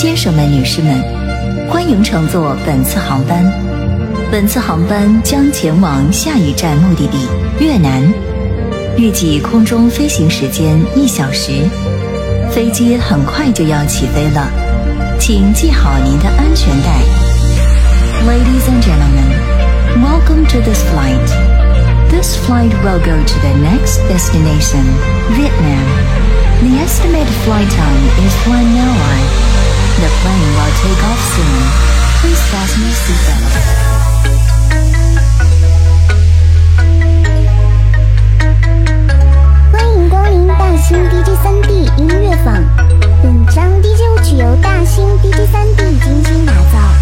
先生们、女士们，欢迎乘坐本次航班。本次航班将前往下一站目的地越南，预计空中飞行时间一小时，飞机很快就要起飞了，请系好您的安全带。Ladies and gentlemen, welcome to this flight. This flight will go to the next destination, Vietnam. The estimated flight time is one hour. the plane will take off soon please 欢迎光临大兴 dj 三 d 音乐坊本张 dj 舞曲由大兴 dj 三 d 精心打造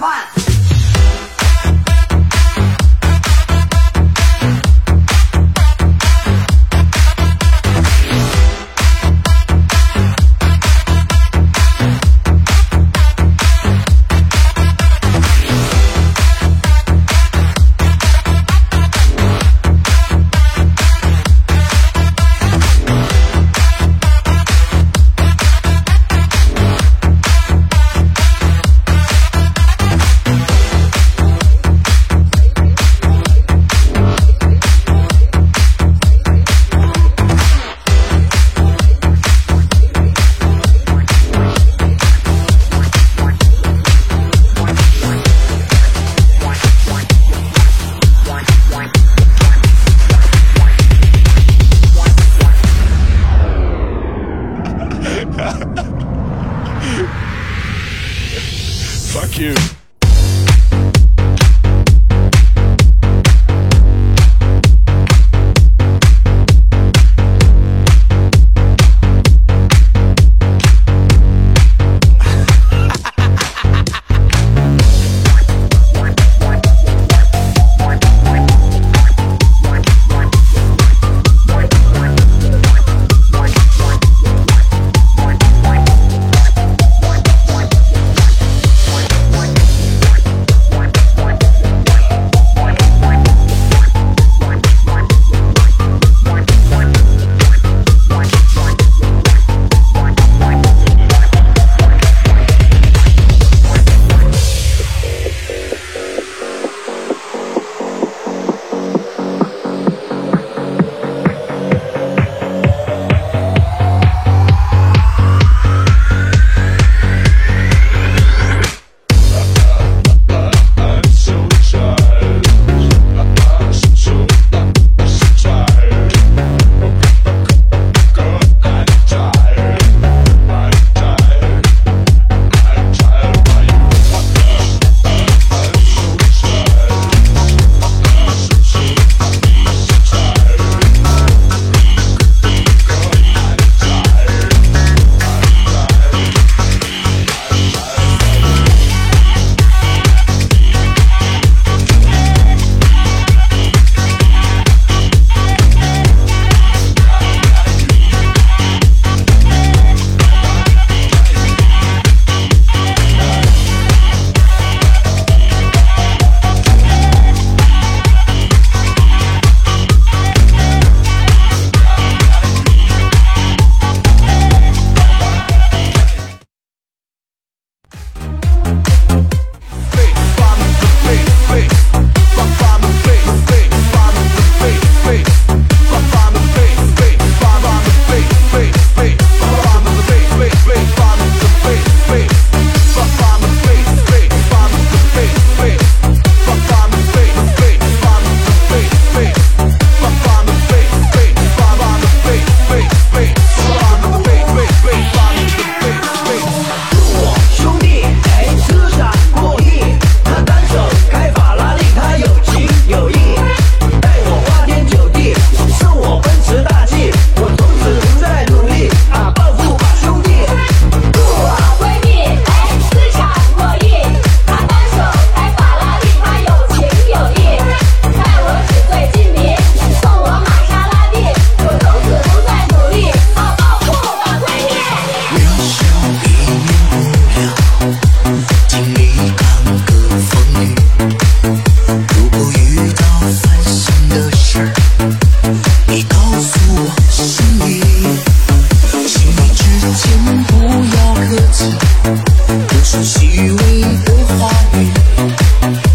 apart. 都是虚伪的话语。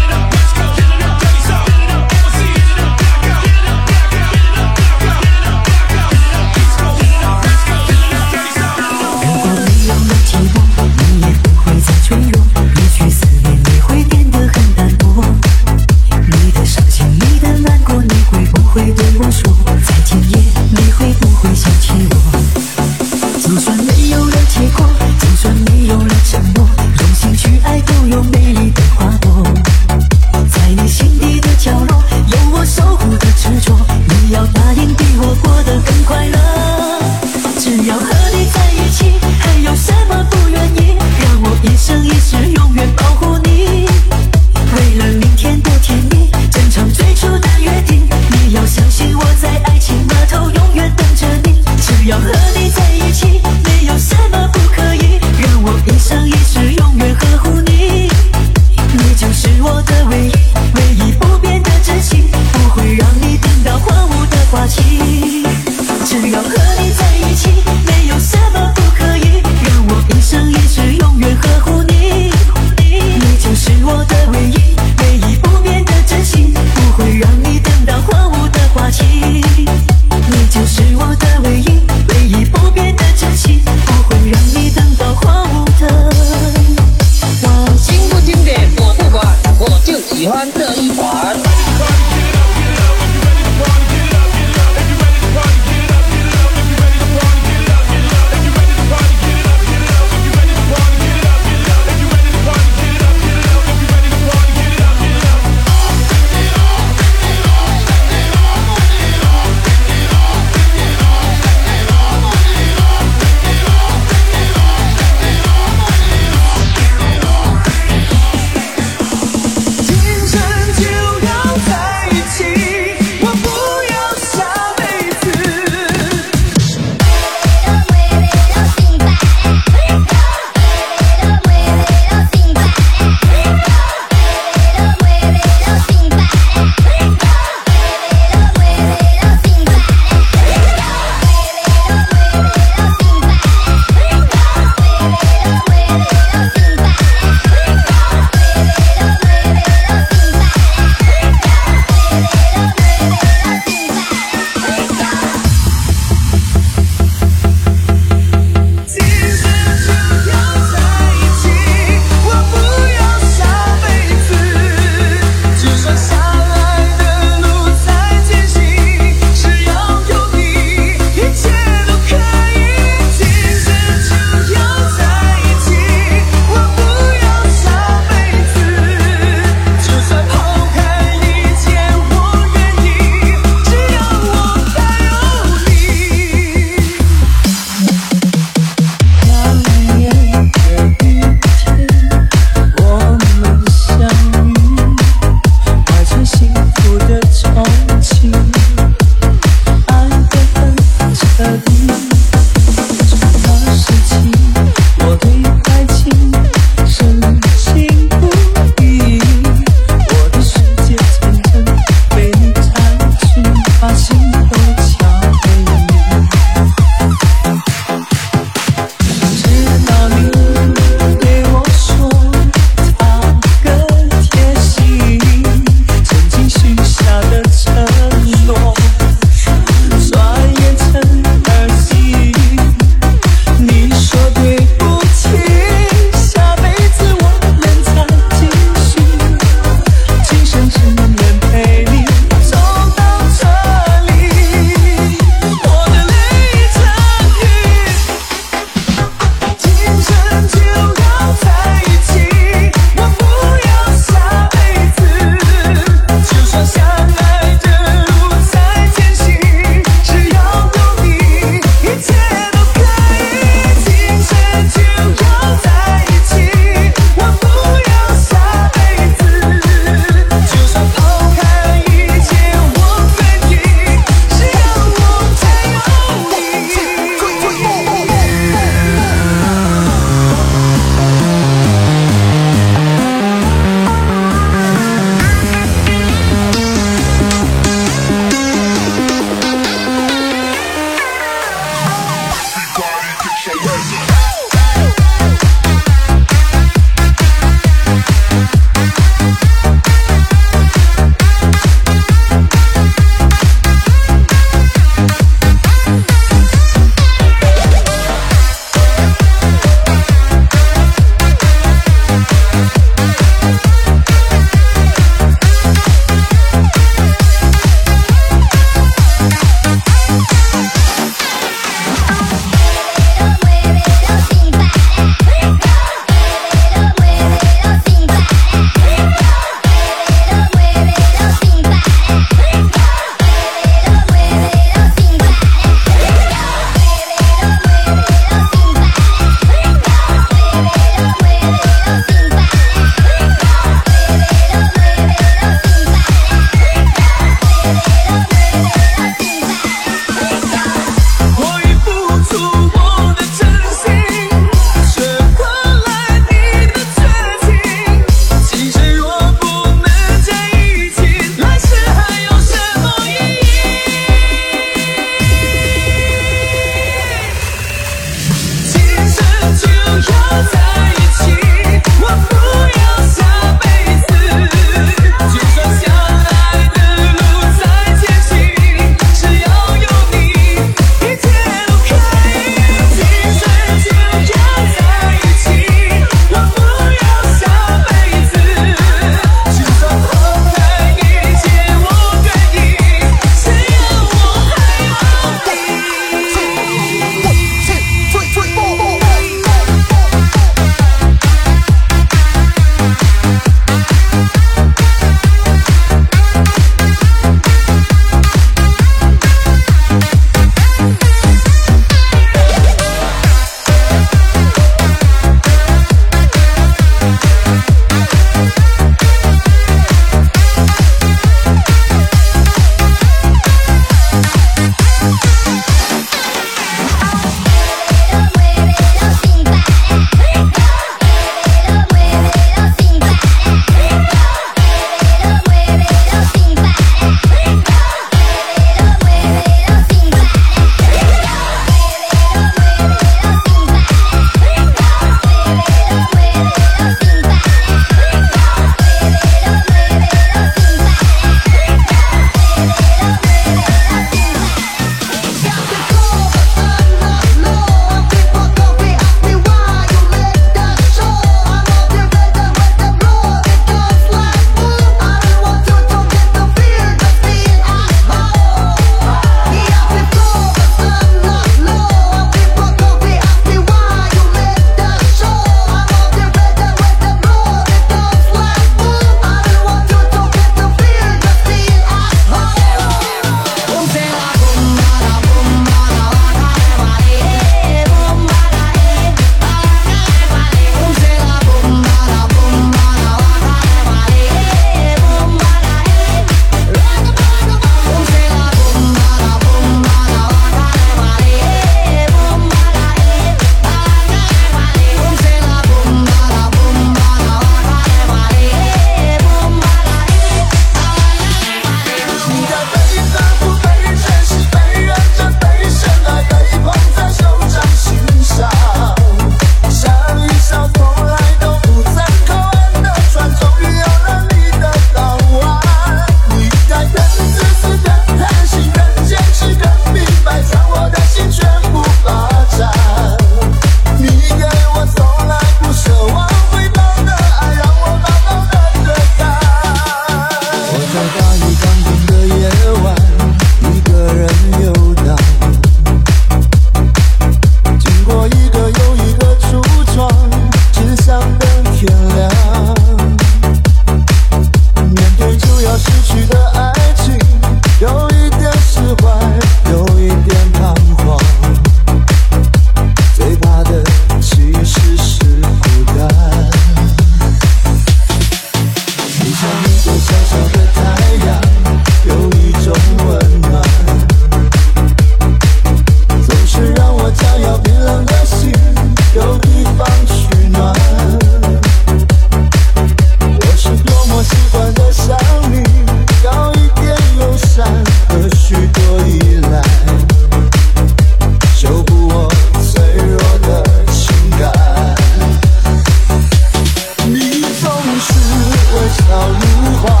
笑如花